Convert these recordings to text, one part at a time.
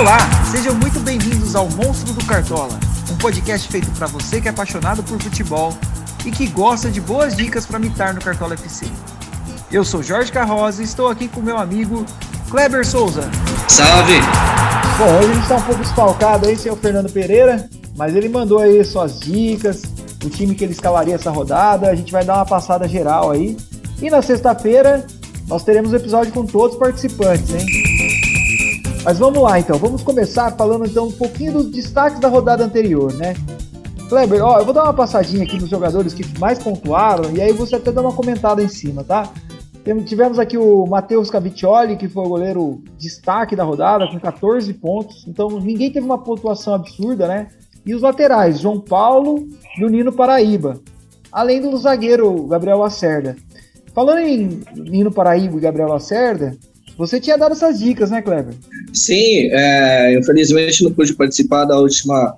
Olá, sejam muito bem-vindos ao Monstro do Cartola, um podcast feito para você que é apaixonado por futebol e que gosta de boas dicas para mitar no Cartola FC. Eu sou Jorge Carroza e estou aqui com meu amigo Kleber Souza. Salve! Bom, hoje a gente está um pouco desfalcado aí sem o Fernando Pereira, mas ele mandou aí suas dicas, o time que ele escalaria essa rodada, a gente vai dar uma passada geral aí. E na sexta-feira nós teremos um episódio com todos os participantes, hein? Mas vamos lá então, vamos começar falando então um pouquinho dos destaques da rodada anterior, né? Kleber, ó, eu vou dar uma passadinha aqui nos jogadores que mais pontuaram e aí você até dá uma comentada em cima, tá? Tivemos aqui o Matheus Caviccioli, que foi o goleiro destaque da rodada, com 14 pontos. Então ninguém teve uma pontuação absurda, né? E os laterais, João Paulo e o Nino Paraíba. Além do zagueiro Gabriel Lacerda. Falando em Nino Paraíba e Gabriel Lacerda, você tinha dado essas dicas, né, Kleber? Sim, é, infelizmente não pude participar da última,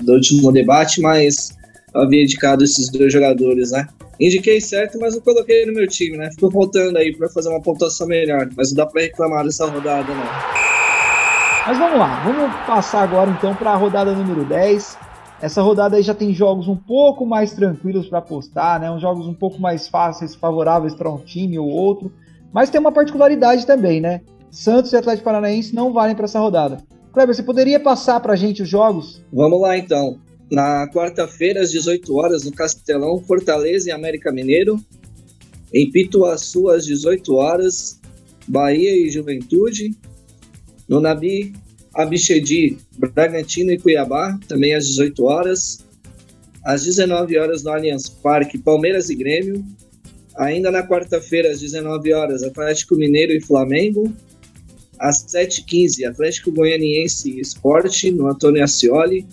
do último debate, mas havia indicado esses dois jogadores, né? Indiquei certo, mas não coloquei no meu time, né? Ficou voltando aí para fazer uma pontuação melhor, mas não dá para reclamar dessa rodada, não. Mas vamos lá, vamos passar agora então para a rodada número 10. Essa rodada aí já tem jogos um pouco mais tranquilos para apostar, né? Uns jogos um pouco mais fáceis, favoráveis para um time ou outro. Mas tem uma particularidade também, né? Santos e Atlético Paranaense não valem para essa rodada. Kleber, você poderia passar para a gente os jogos? Vamos lá então. Na quarta-feira, às 18 horas, no Castelão, Fortaleza e América Mineiro. Em Pituaçu, às 18 horas, Bahia e Juventude. No Nabi Abichedi, Bragantino e Cuiabá, também às 18 horas. Às 19 horas, no Allianz Parque, Palmeiras e Grêmio. Ainda na quarta-feira, às 19 horas, Atlético Mineiro e Flamengo. Às 7h15, Atlético Goianiense e Esporte, no Antônio Ascioli.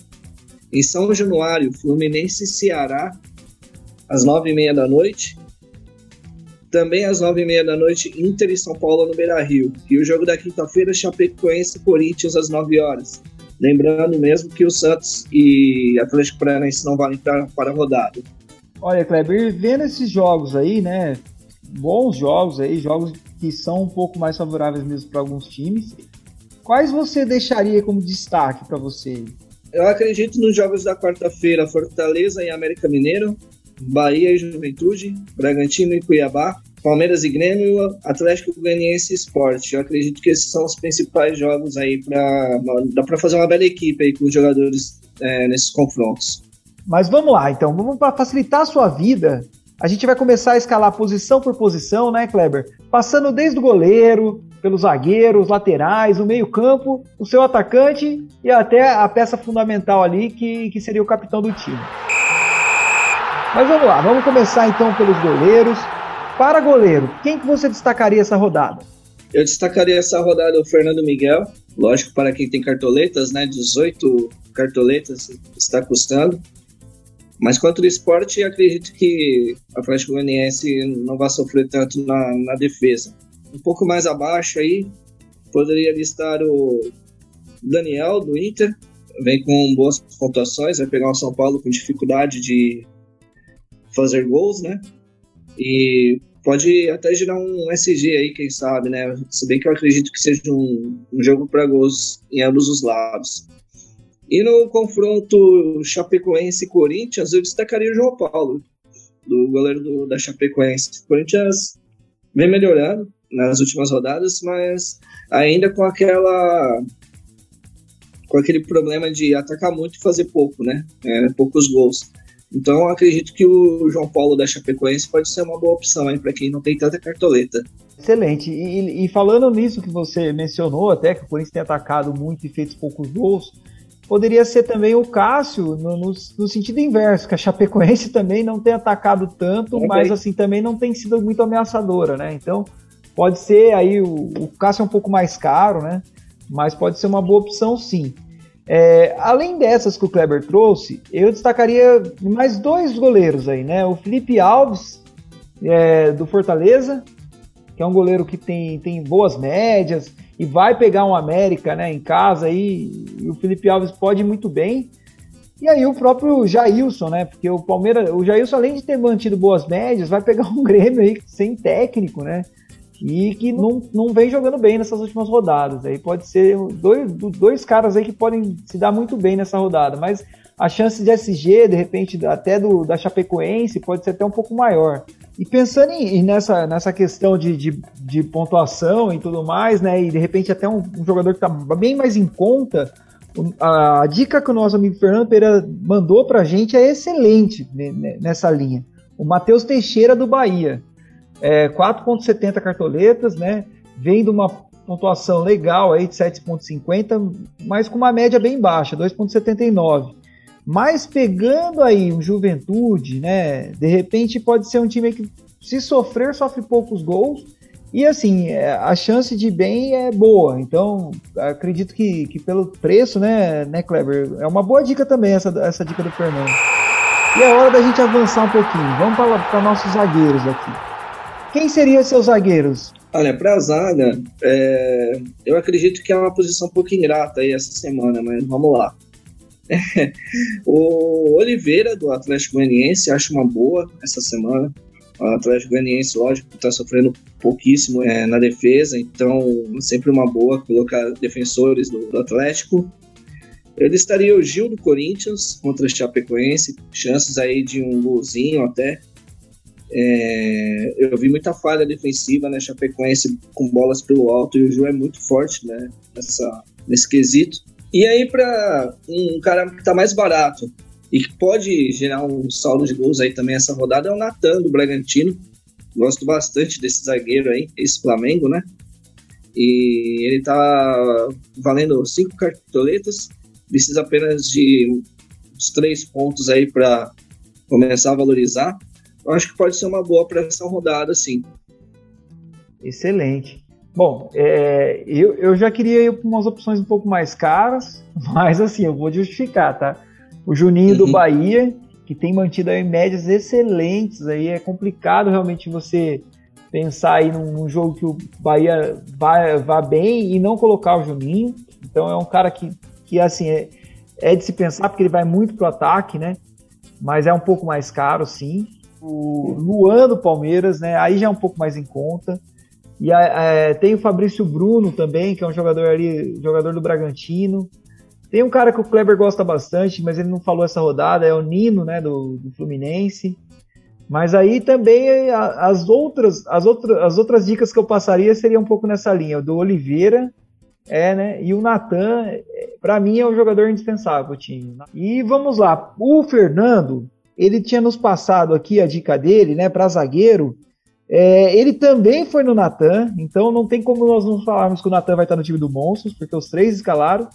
Em São Januário, Fluminense e Ceará, às 9h30 da noite. Também às 9h30 da noite, Inter e São Paulo no Beira Rio. E o jogo da quinta-feira, Chapecoense e Corinthians às 9 horas. Lembrando mesmo que o Santos e Atlético Paranaense não valem para a rodada. Olha, Kleber, vendo esses jogos aí, né? Bons jogos aí, jogos que são um pouco mais favoráveis mesmo para alguns times. Quais você deixaria como destaque para você? Eu acredito nos jogos da quarta-feira: Fortaleza e América Mineiro, Bahia e Juventude, Bragantino e Cuiabá, Palmeiras e Grêmio, Atlético Goianiense e Sport. Eu acredito que esses são os principais jogos aí para dá para fazer uma bela equipe aí com os jogadores é, nesses confrontos. Mas vamos lá, então, vamos para facilitar a sua vida. A gente vai começar a escalar posição por posição, né, Kleber? Passando desde o goleiro, pelos zagueiros, laterais, o meio-campo, o seu atacante e até a peça fundamental ali, que, que seria o capitão do time. Mas vamos lá, vamos começar então pelos goleiros. Para goleiro, quem que você destacaria essa rodada? Eu destacaria essa rodada o Fernando Miguel, lógico para quem tem cartoletas, né? 18 cartoletas está custando. Mas quanto ao esporte, acredito que a Atlético Goianiense não vai sofrer tanto na, na defesa. Um pouco mais abaixo aí, poderia listar o Daniel do Inter, vem com boas pontuações, vai pegar o São Paulo com dificuldade de fazer gols, né? E pode até gerar um SG aí, quem sabe, né? Se bem que eu acredito que seja um, um jogo para gols em ambos os lados. E no confronto Chapecoense e Corinthians, eu destacaria o João Paulo, do goleiro do, da Chapecoense. O Corinthians vem melhorando nas últimas rodadas, mas ainda com aquela com aquele problema de atacar muito e fazer pouco, né? É, poucos gols. Então acredito que o João Paulo da Chapecoense pode ser uma boa opção aí para quem não tem tanta cartoleta. Excelente. E, e, falando nisso que você mencionou, até que o Corinthians tem atacado muito e feito poucos gols, poderia ser também o Cássio no, no, no, sentido inverso, que a Chapecoense também não tem atacado tanto, okay. mas assim também não tem sido muito ameaçadora, né? Então pode ser aí o, o Cássio é um pouco mais caro, né? Mas pode ser uma boa opção sim. É, além dessas que o Kleber trouxe, eu destacaria mais dois goleiros aí, né? O Felipe Alves, é, do Fortaleza, que é um goleiro que tem, tem boas médias, e vai pegar um América né, em casa aí, e o Felipe Alves pode ir muito bem. E aí o próprio Jailson, né? Porque o Palmeiras, o Jailson, além de ter mantido boas médias, vai pegar um Grêmio aí sem técnico, né? e que não, não vem jogando bem nessas últimas rodadas. Aí pode ser dois, dois caras aí que podem se dar muito bem nessa rodada, mas a chance de SG, de repente, até do, da Chapecoense, pode ser até um pouco maior. E pensando em, nessa, nessa questão de, de, de, pontuação e tudo mais, né? E de repente até um, um jogador que está bem mais em conta, a, dica que o nosso amigo Fernando Pereira mandou para a gente é excelente nessa linha. O Matheus Teixeira do Bahia. É, 4,70 cartoletas, né? Vem de uma pontuação legal aí de 7,50, mas com uma média bem baixa, 2,79. Mas pegando aí um Juventude, né? De repente pode ser um time que, se sofrer, sofre poucos gols. E assim, é, a chance de bem é boa. Então, acredito que, que pelo preço, né, né, Kleber? É uma boa dica também essa, essa dica do Fernando. E é hora da gente avançar um pouquinho. Vamos para nossos zagueiros aqui. Quem seriam seus zagueiros? Olha, para a zaga, é, eu acredito que é uma posição um pouco ingrata aí essa semana, mas vamos lá. o Oliveira, do Atlético Goianiense, acho uma boa essa semana. O Atlético Goianiense, lógico, está sofrendo pouquíssimo é, na defesa, então sempre uma boa colocar defensores do, do Atlético. Eu listaria o Gil do Corinthians contra o Chapecoense, chances aí de um golzinho até. É, eu vi muita falha defensiva, né? Chapecoense com bolas pelo alto e o Gil é muito forte, né? Nessa, nesse quesito. E aí, para um cara que tá mais barato e que pode gerar um saldo de gols aí também essa rodada é o Natan do Bragantino. Gosto bastante desse zagueiro aí, esse Flamengo, né? E ele tá valendo cinco cartoletas, precisa apenas de uns três pontos aí para começar a valorizar. Eu acho que pode ser uma boa para essa rodada, sim. Excelente. Bom, é, eu, eu já queria ir para umas opções um pouco mais caras, mas assim, eu vou justificar, tá? O Juninho uhum. do Bahia, que tem mantido aí médias excelentes, aí é complicado realmente você pensar aí num, num jogo que o Bahia vá, vá bem e não colocar o Juninho. Então é um cara que, que assim, é, é de se pensar, porque ele vai muito pro ataque, né? Mas é um pouco mais caro, sim. O Luan do Palmeiras, né? Aí já é um pouco mais em conta. E é, tem o Fabrício Bruno também, que é um jogador ali, jogador do Bragantino. Tem um cara que o Kleber gosta bastante, mas ele não falou essa rodada, é o Nino, né, do, do Fluminense. Mas aí também as outras, as outras, as outras dicas que eu passaria seria um pouco nessa linha, do Oliveira, é, né? E o Natan, para mim é um jogador indispensável, time. E vamos lá, o Fernando, ele tinha nos passado aqui a dica dele, né, para zagueiro, é, ele também foi no Natan, então não tem como nós não falarmos que o Natan vai estar no time do Monstros, porque os três escalaram.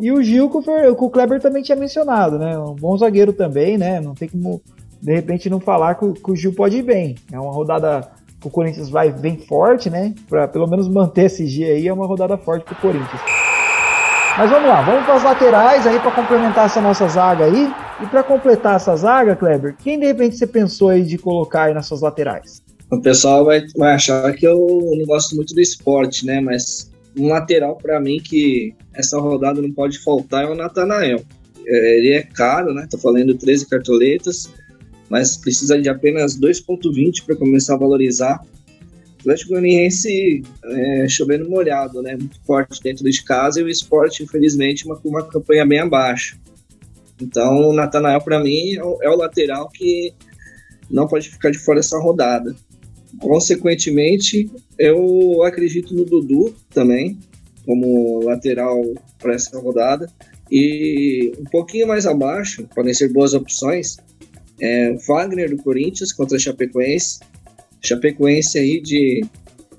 E o Gil, que o Kleber também tinha mencionado, né? Um bom zagueiro também, né? Não tem como, de repente, não falar que, que o Gil pode ir bem. É uma rodada que o Corinthians vai bem forte, né? Para pelo menos manter esse G aí, é uma rodada forte para o Corinthians. Mas vamos lá, vamos para as laterais aí para complementar essa nossa zaga aí. E para completar essa zaga, Kleber, quem de repente você pensou aí de colocar aí nas suas laterais? O pessoal vai, vai achar que eu não gosto muito do esporte, né? Mas um lateral para mim que essa rodada não pode faltar é o Natanael. É, ele é caro, né? Tô falando 13 cartoletas, mas precisa de apenas 2,20 para começar a valorizar. O Atlético Goianiense é, chovendo molhado, né? Muito forte dentro de casa e o esporte, infelizmente, uma, uma campanha bem abaixo. Então, o Natanael, para mim, é é o lateral que não pode ficar de fora dessa rodada. Consequentemente, eu acredito no Dudu também, como lateral para essa rodada. E um pouquinho mais abaixo, podem ser boas opções, é Wagner do Corinthians contra Chapecoense. Chapecoense aí de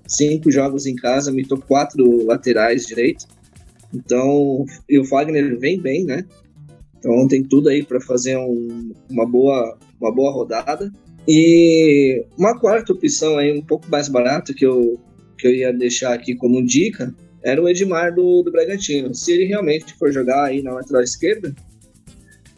cinco jogos em casa, mitou quatro laterais direito. Então, e o Wagner vem bem, né? Então tem tudo aí para fazer um, uma, boa, uma boa rodada. E uma quarta opção aí, um pouco mais barata, que eu, que eu ia deixar aqui como dica, era o Edmar do, do Bragantino. Se ele realmente for jogar aí na lateral esquerda,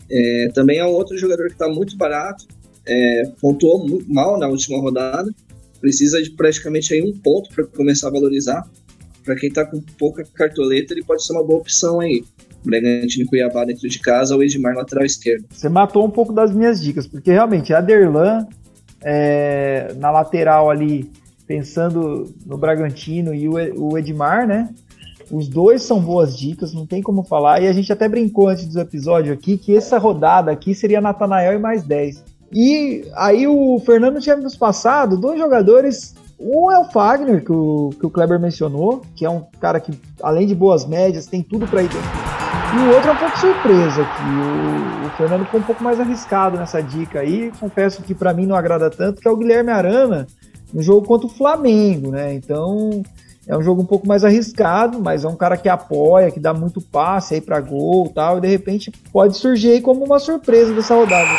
é, também é um outro jogador que está muito barato, é, pontuou muito mal na última rodada, precisa de praticamente aí um ponto para começar a valorizar. Para quem está com pouca cartoleta, ele pode ser uma boa opção aí. Bragantino e Cuiabá dentro de casa, o Edmar lateral esquerdo. Você matou um pouco das minhas dicas, porque realmente a Derlan é, na lateral ali pensando no Bragantino e o Edmar, né? Os dois são boas dicas, não tem como falar. E a gente até brincou antes do episódio aqui que essa rodada aqui seria Natanael e mais 10. E aí o Fernando tinha nos passado dois jogadores. Um é o Fagner, que o, que o Kleber mencionou, que é um cara que, além de boas médias, tem tudo para ir dentro. E o outro é um pouco surpresa, que o, o, Fernando ficou um pouco mais arriscado nessa dica aí. Confesso que para mim não agrada tanto, que é o Guilherme Arana no jogo contra o Flamengo, né? Então é um jogo um pouco mais arriscado, mas é um cara que apoia, que dá muito passe aí para gol e tal, e de repente pode surgir aí como uma surpresa dessa rodada.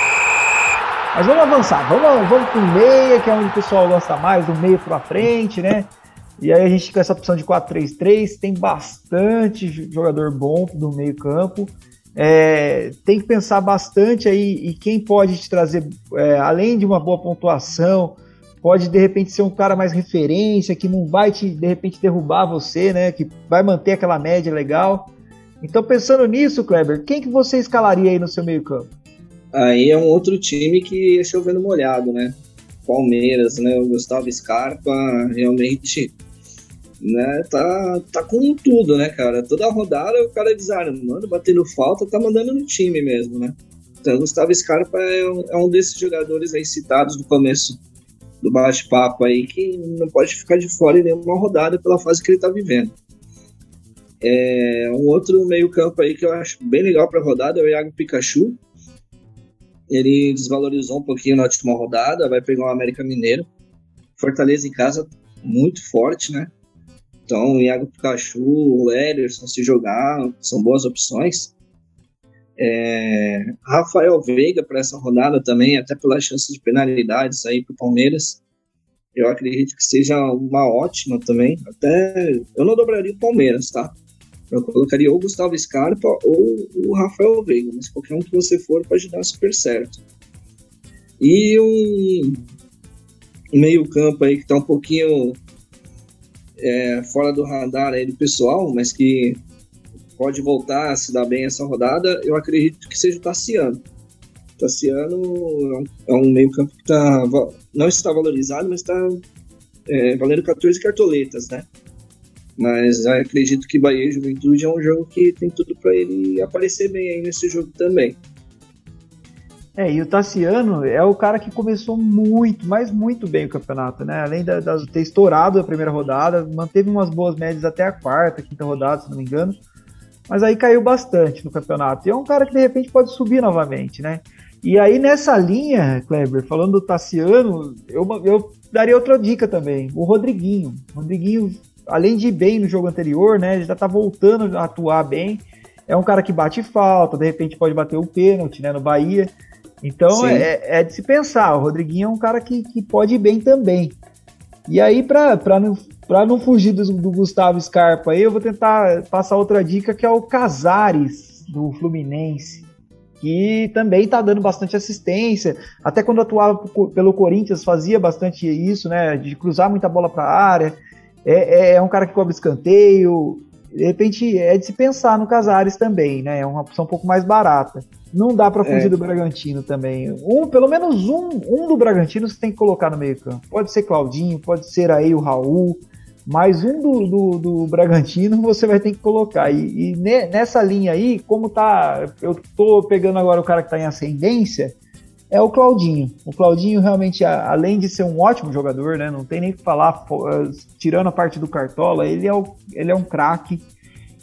Mas vamos avançar, vamos, vamos pro meia, que é onde o pessoal gosta mais, do meio para frente, né? E aí a gente com essa opção de 4-3-3, tem bastante jogador bom do meio campo. É, tem que pensar bastante aí e quem pode te trazer, é, além de uma boa pontuação, pode de repente ser um cara mais referência, que não vai te de repente derrubar você, né? Que vai manter aquela média legal. Então pensando nisso, Kleber, quem que você escalaria aí no seu meio-campo? Aí é um outro time que é chovendo molhado, né? Palmeiras, né? O Gustavo Scarpa realmente né, tá, tá com tudo, né, cara? Toda rodada o cara desarmando, batendo falta, tá mandando no time mesmo, né? Então, o Gustavo Scarpa é um, é um desses jogadores aí citados no começo do bate-papo aí que não pode ficar de fora em nenhuma rodada pela fase que ele está vivendo. É, um outro meio-campo aí que eu acho bem legal para a rodada é o Iago Pikachu. Ele desvalorizou um pouquinho na última rodada, vai pegar o América Mineiro. Fortaleza em casa, muito forte, né? Então, o Iago Pikachu, o Ederson, se jogar, são boas opções. É, Rafael Veiga para essa rodada também, até pelas chances de penalidades aí para o Palmeiras. Eu acredito que seja uma ótima também. Até eu não dobraria o Palmeiras, tá? Eu colocaria ou Gustavo Scarpa ou o Rafael Veiga, mas qualquer um que você for pode dar super certo. E um, meio-campo aí que está um pouquinho é, fora do radar aí do pessoal, mas que pode voltar a se dar bem essa rodada, eu acredito que seja o Tassiano. O Tassiano é um meio-campo que tá, não está valorizado, mas está é, valendo 14 cartoletas, né? Mas acredito que Bahia e Juventude é um jogo que tem tudo para ele aparecer bem aí nesse jogo também. É, e o Tassiano é o cara que começou muito, mas muito bem o campeonato, né? Além de, ter estourado a primeira rodada, manteve umas boas médias até a quarta, quinta rodada, se não me engano mas aí caiu bastante no campeonato. E é um cara que de repente pode subir novamente, né? E aí nessa linha, Kleber, falando do Tassiano, eu, eu daria outra dica também, o Rodriguinho. O Rodriguinho, além de ir bem no jogo anterior, né, ele já tá voltando a atuar bem. É um cara que bate falta, de repente pode bater o pênalti, né, no Bahia. Então é, é, de se pensar, o Rodriguinho é um cara que, que pode ir bem também. E aí, para não, pra não fugir do, do, Gustavo Scarpa, aí, eu vou tentar passar outra dica que é o Casares, do Fluminense, que também está dando bastante assistência. Até quando atuava pelo Corinthians, fazia bastante isso, né? De cruzar muita bola para a área. É, é, é, um cara que cobre escanteio. De repente, é de se pensar no Casares também, né? É uma opção um pouco mais barata. Não dá para fugir é. do Bragantino também. Um, pelo menos um, um do Bragantino você tem que colocar no meio campo. Pode ser Claudinho, pode ser aí o Raul, mas um do, do, do Bragantino você vai ter que colocar. E, e ne, nessa linha aí, como tá. Eu tô pegando agora o cara que tá em ascendência, é o Claudinho. O Claudinho realmente, além de ser um ótimo jogador, né? Não tem nem o que falar, tirando a parte do Cartola, ele é, o, ele é um craque.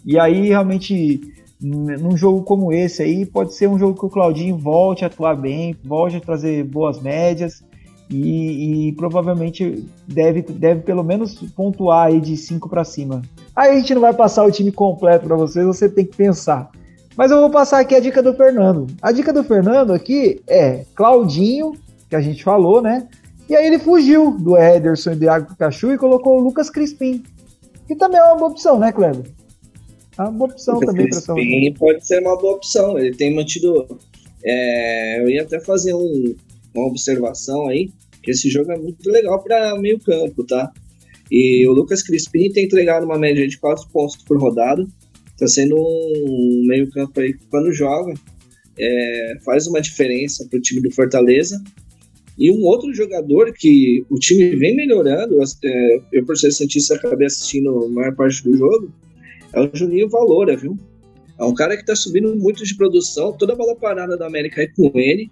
E aí realmente num jogo como esse aí, pode ser um jogo que o Claudinho volte a atuar bem, volte a trazer boas médias e, e provavelmente deve, deve pelo menos pontuar aí de 5 para cima. Aí a gente não vai passar o time completo para vocês, você tem que pensar. Mas eu vou passar aqui a dica do Fernando. A dica do Fernando aqui é Claudinho, que a gente falou, né? E aí ele fugiu do Ederson e do Iago Pikachu e colocou o Lucas Crispim. Que também é uma boa opção, né, Kleber? É uma boa opção também para São Paulo. pode ser uma boa opção. Ele tem mantido. É, eu ia até fazer um, uma observação aí, que esse jogo é muito legal para meio campo, tá? E o Lucas Crispim tem entregado uma média de 4 pontos por rodada. Tá sendo um meio campo aí que quando joga é, faz uma diferença para o time do Fortaleza. E um outro jogador que o time vem melhorando, é, eu por ser cientista acabei assistindo a maior parte do jogo, é o Juninho Valora, viu? É um cara que tá subindo muito de produção, toda a bola parada da América é com ele.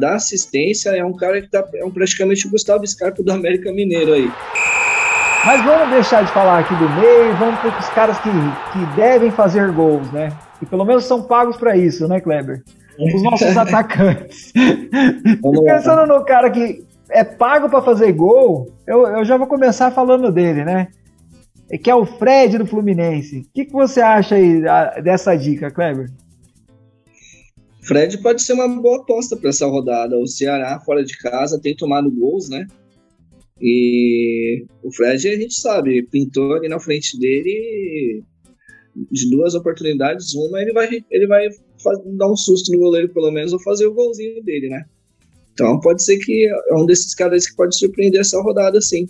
Dar assistência é um cara que tá, é um, praticamente o Gustavo Scarpa do América Mineiro aí. Mas vamos deixar de falar aqui do meio, vamos para os caras que, que devem fazer gols, né? Que pelo menos são pagos para isso, né, Kleber? Os nossos atacantes. Pensando no cara que é pago para fazer gol, eu, eu já vou começar falando dele, né? Que é o Fred do Fluminense. O que, que você acha aí dessa dica, Kleber? Fred pode ser uma boa aposta para essa rodada. O Ceará, fora de casa, tem tomado gols, né? E o Fred, a gente sabe, pintou ali na frente dele de duas oportunidades, uma ele vai, ele vai dar um susto no goleiro, pelo menos, ou fazer o golzinho dele, né? Então pode ser que é um desses caras que pode surpreender essa rodada, sim.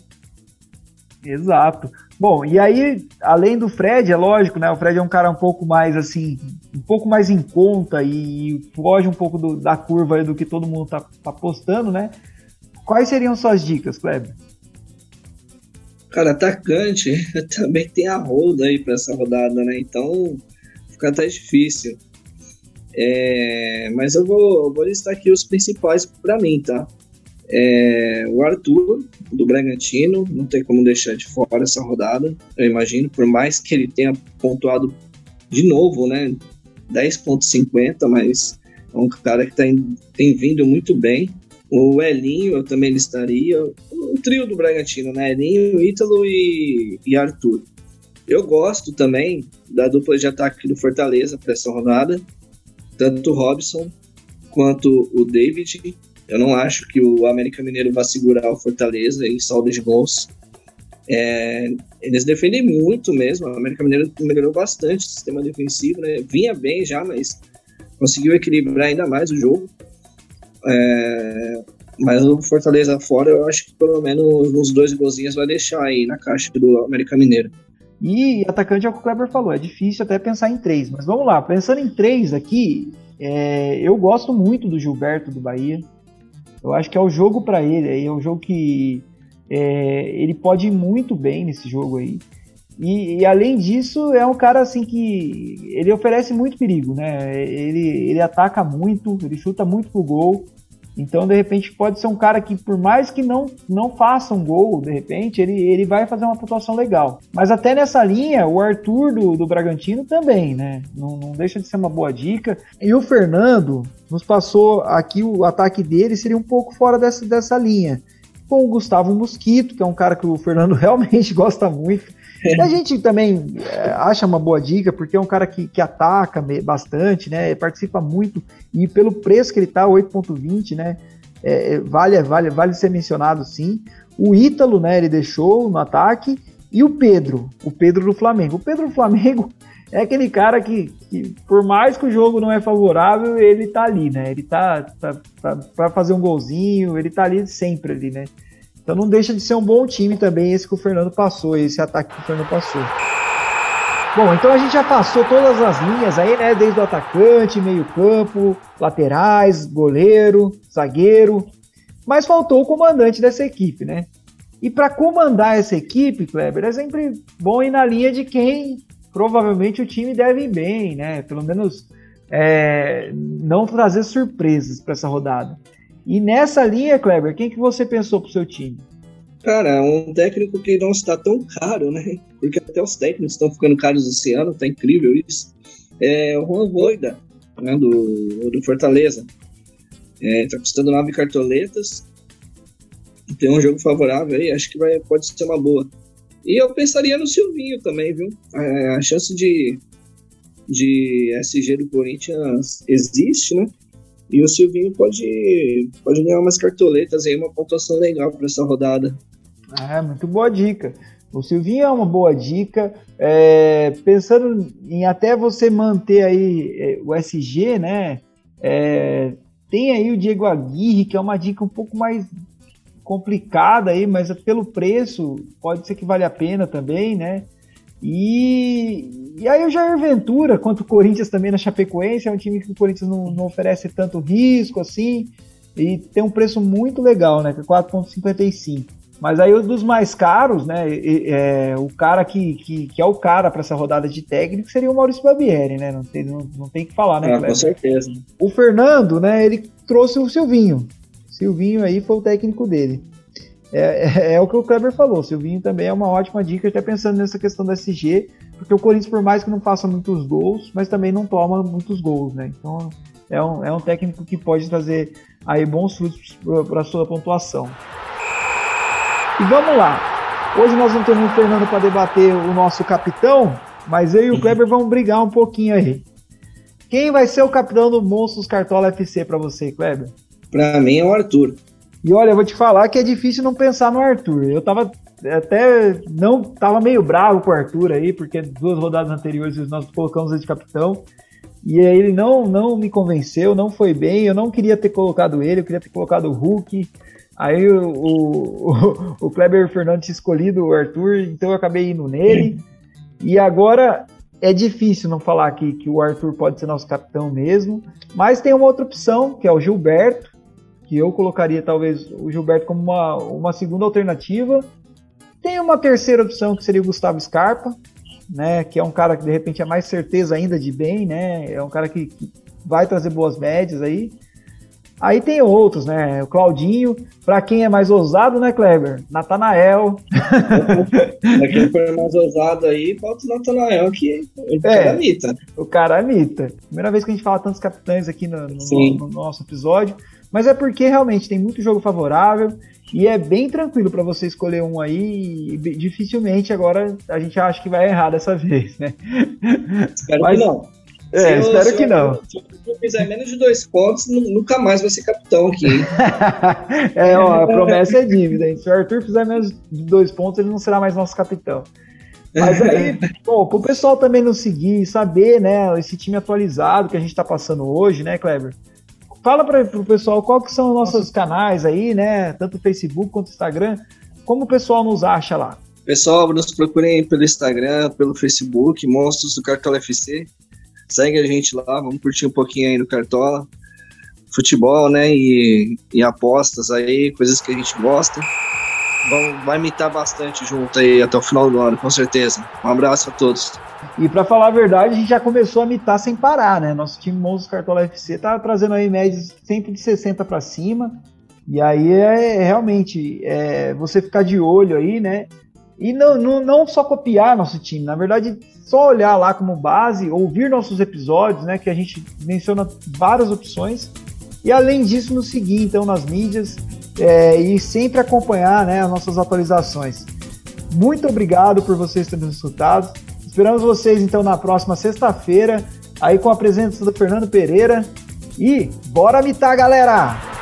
Exato. Bom, e aí, além do Fred, é lógico, né? O Fred é um cara um pouco mais assim, um pouco mais em conta e foge um pouco do, da curva do que todo mundo tá, tá postando, né? Quais seriam suas dicas, Kleber? Cara, atacante também tem a roda aí para essa rodada, né? Então fica até difícil. É, mas eu vou, vou listar aqui os principais para mim, tá? É, o Arthur, do Bragantino, não tem como deixar de fora essa rodada, eu imagino, por mais que ele tenha pontuado de novo, né? 10,50, mas é um cara que tá, tem vindo muito bem. O Elinho eu também listaria. O trio do Bragantino, né? Elinho, Ítalo e, e Arthur. Eu gosto também da dupla de ataque do Fortaleza para essa rodada. Tanto o Robson quanto o David. Eu não acho que o América Mineiro vai segurar o Fortaleza em saldo de gols. É, eles defendem muito mesmo. O América Mineiro melhorou bastante o sistema defensivo, né? Vinha bem já, mas conseguiu equilibrar ainda mais o jogo. É, mas o Fortaleza fora, eu acho que pelo menos uns dois golzinhos vai deixar aí na caixa do América Mineiro. E atacante é o que o Kleber falou, é difícil até pensar em três, mas vamos lá, pensando em três aqui, é, eu gosto muito do Gilberto do Bahia. Eu acho que é o jogo para ele, é um jogo que é, ele pode ir muito bem nesse jogo aí. E, e, além disso, é um cara assim que ele oferece muito perigo, né? Ele, ele ataca muito, ele chuta muito pro gol. Então, de repente, pode ser um cara que, por mais que não, não faça um gol, de repente, ele, ele vai fazer uma pontuação legal. Mas até nessa linha, o Arthur do, do Bragantino também, né? Não, não deixa de ser uma boa dica. E o Fernando nos passou aqui o ataque dele seria um pouco fora dessa, dessa linha. Com o Gustavo Mosquito, que é um cara que o Fernando realmente gosta muito. A gente também é, acha uma boa dica, porque é um cara que, que ataca bastante, né? Participa muito, e pelo preço que ele tá, 8,20, né? É, é, vale, vale, vale ser mencionado sim. O Ítalo, né? Ele deixou no ataque. E o Pedro, o Pedro do Flamengo. O Pedro do Flamengo é aquele cara que, que, por mais que o jogo não é favorável, ele tá ali, né? Ele tá, tá, tá para fazer um golzinho, ele tá ali sempre ali, né? Então não deixa de ser um bom time também esse que o Fernando passou, esse ataque que o Fernando passou. Bom, então a gente já passou todas as linhas aí, né? Desde o atacante, meio-campo, laterais, goleiro, zagueiro. Mas faltou o comandante dessa equipe, né? E para comandar essa equipe, Kleber, é sempre bom ir na linha de quem provavelmente o time deve ir bem, né? Pelo menos é, não trazer surpresas para essa rodada. E nessa linha, Kleber, quem que você pensou pro seu time? Cara, é um técnico que não está tão caro, né? Porque até os técnicos estão ficando caros esse ano, tá incrível isso. É o Juan Voida, né, do, do Fortaleza. É, tá custando nove cartoletas. Tem um jogo favorável aí, acho que vai, pode ser uma boa. E eu pensaria no Silvinho também, viu? É, a chance de, de SG do Corinthians existe, né? E o Silvinho pode, pode ganhar umas cartoletas aí, uma pontuação legal para essa rodada. É, muito boa dica. O Silvinho é uma boa dica. É, pensando em até você manter aí é, o SG, né? É, tem aí o Diego Aguirre, que é uma dica um pouco mais complicada aí, mas pelo preço pode ser que vale a pena também, né? E, e aí o Jair Ventura, quanto o Corinthians também na Chapecoense, é um time que o Corinthians não, não oferece tanto risco assim. e tem um preço muito legal, né? Que é 4,55. Mas aí os dos mais caros, né? É, o cara que, que, que, é o cara para essa rodada de técnico seria o Maurício Barbieri, né? Não tem, não, não tem que falar, né? Ah, com certeza. O Fernando, né? Ele trouxe o Silvinho. Silvinho aí foi o técnico dele. É, é, é, o que o Kleber falou. Silvinho também é uma ótima dica, até pensando nessa questão da SG, porque o Corinthians, por mais que não faça muitos gols, mas também não toma muitos gols, né? Então é um, é um técnico que pode trazer aí bons frutos para a sua pontuação. E vamos lá. Hoje nós não temos o Fernando para debater o nosso capitão, mas eu e o Kleber vamos brigar um pouquinho aí. Quem vai ser o capitão do Monstros Cartola FC para você, Kleber? Para mim é o Arthur. E olha, eu vou te falar que é difícil não pensar no Arthur. Eu tava até não tava meio bravo com o Arthur aí, porque duas rodadas anteriores nós colocamos ele de capitão. E aí ele não, não me convenceu, não foi bem. Eu não queria ter colocado ele, eu queria ter colocado o Hulk. Aí o, o, o Kleber Fernandes escolhido o Arthur, então eu acabei indo nele. E agora é difícil não falar aqui que o Arthur pode ser nosso capitão mesmo. Mas tem uma outra opção, que é o Gilberto, que eu colocaria talvez o Gilberto como uma, uma segunda alternativa. Tem uma terceira opção que seria o Gustavo Scarpa, né? Que é um cara que de repente é mais certeza ainda de bem, né? É um cara que, que vai trazer boas médias aí. Aí tem outros, né? O Claudinho, para quem é mais ousado, né, Kleber? Natanael. pra quem for mais ousado aí, falta o Natanael, que é, o cara mita. O cara mita. Primeira vez que a gente fala tantos capitães aqui no, no, no, no nosso episódio. Mas é porque realmente tem muito jogo favorável e é bem tranquilo para você escolher um aí. E dificilmente agora a gente acha que vai errar dessa vez, né? Espero Mas, que não. É, se espero eu, que não. Se eu fizer menos de dois pontos, nunca mais vai ser capitão aqui. é, ó, a promessa é dívida, hein? Se o Arthur fizer menos de dois pontos, ele não será mais nosso capitão. Mas aí, bom, pro pessoal também nos seguir, saber, né, esse time atualizado que a gente tá passando hoje, né, Kleber? Fala para o pessoal qual que são os nossos canais aí, né, tanto Facebook quanto Instagram, como o pessoal nos acha lá. Pessoal, nos procurem pelo Instagram, pelo Facebook, Monstros do Cartola FC. Segue a gente lá, vamos curtir um pouquinho aí no Cartola. Futebol, né? E, e apostas aí, coisas que a gente gosta. Vamos, vai imitar bastante junto aí até o final do ano, com certeza. Um abraço a todos. E para falar a verdade, a gente já começou a mitar sem parar, né? Nosso time Monstros Cartola FC tá trazendo aí médias sempre de 60 para cima. E aí é, é realmente é, você ficar de olho aí, né? E não, não, não só copiar nosso time, na verdade, só olhar lá como base, ouvir nossos episódios, né? Que a gente menciona várias opções. E além disso, nos seguir então nas mídias é, e sempre acompanhar né, as nossas atualizações. Muito obrigado por vocês terem nos escutado. Esperamos vocês então na próxima sexta-feira, aí com a presença do Fernando Pereira. E bora mitar, galera!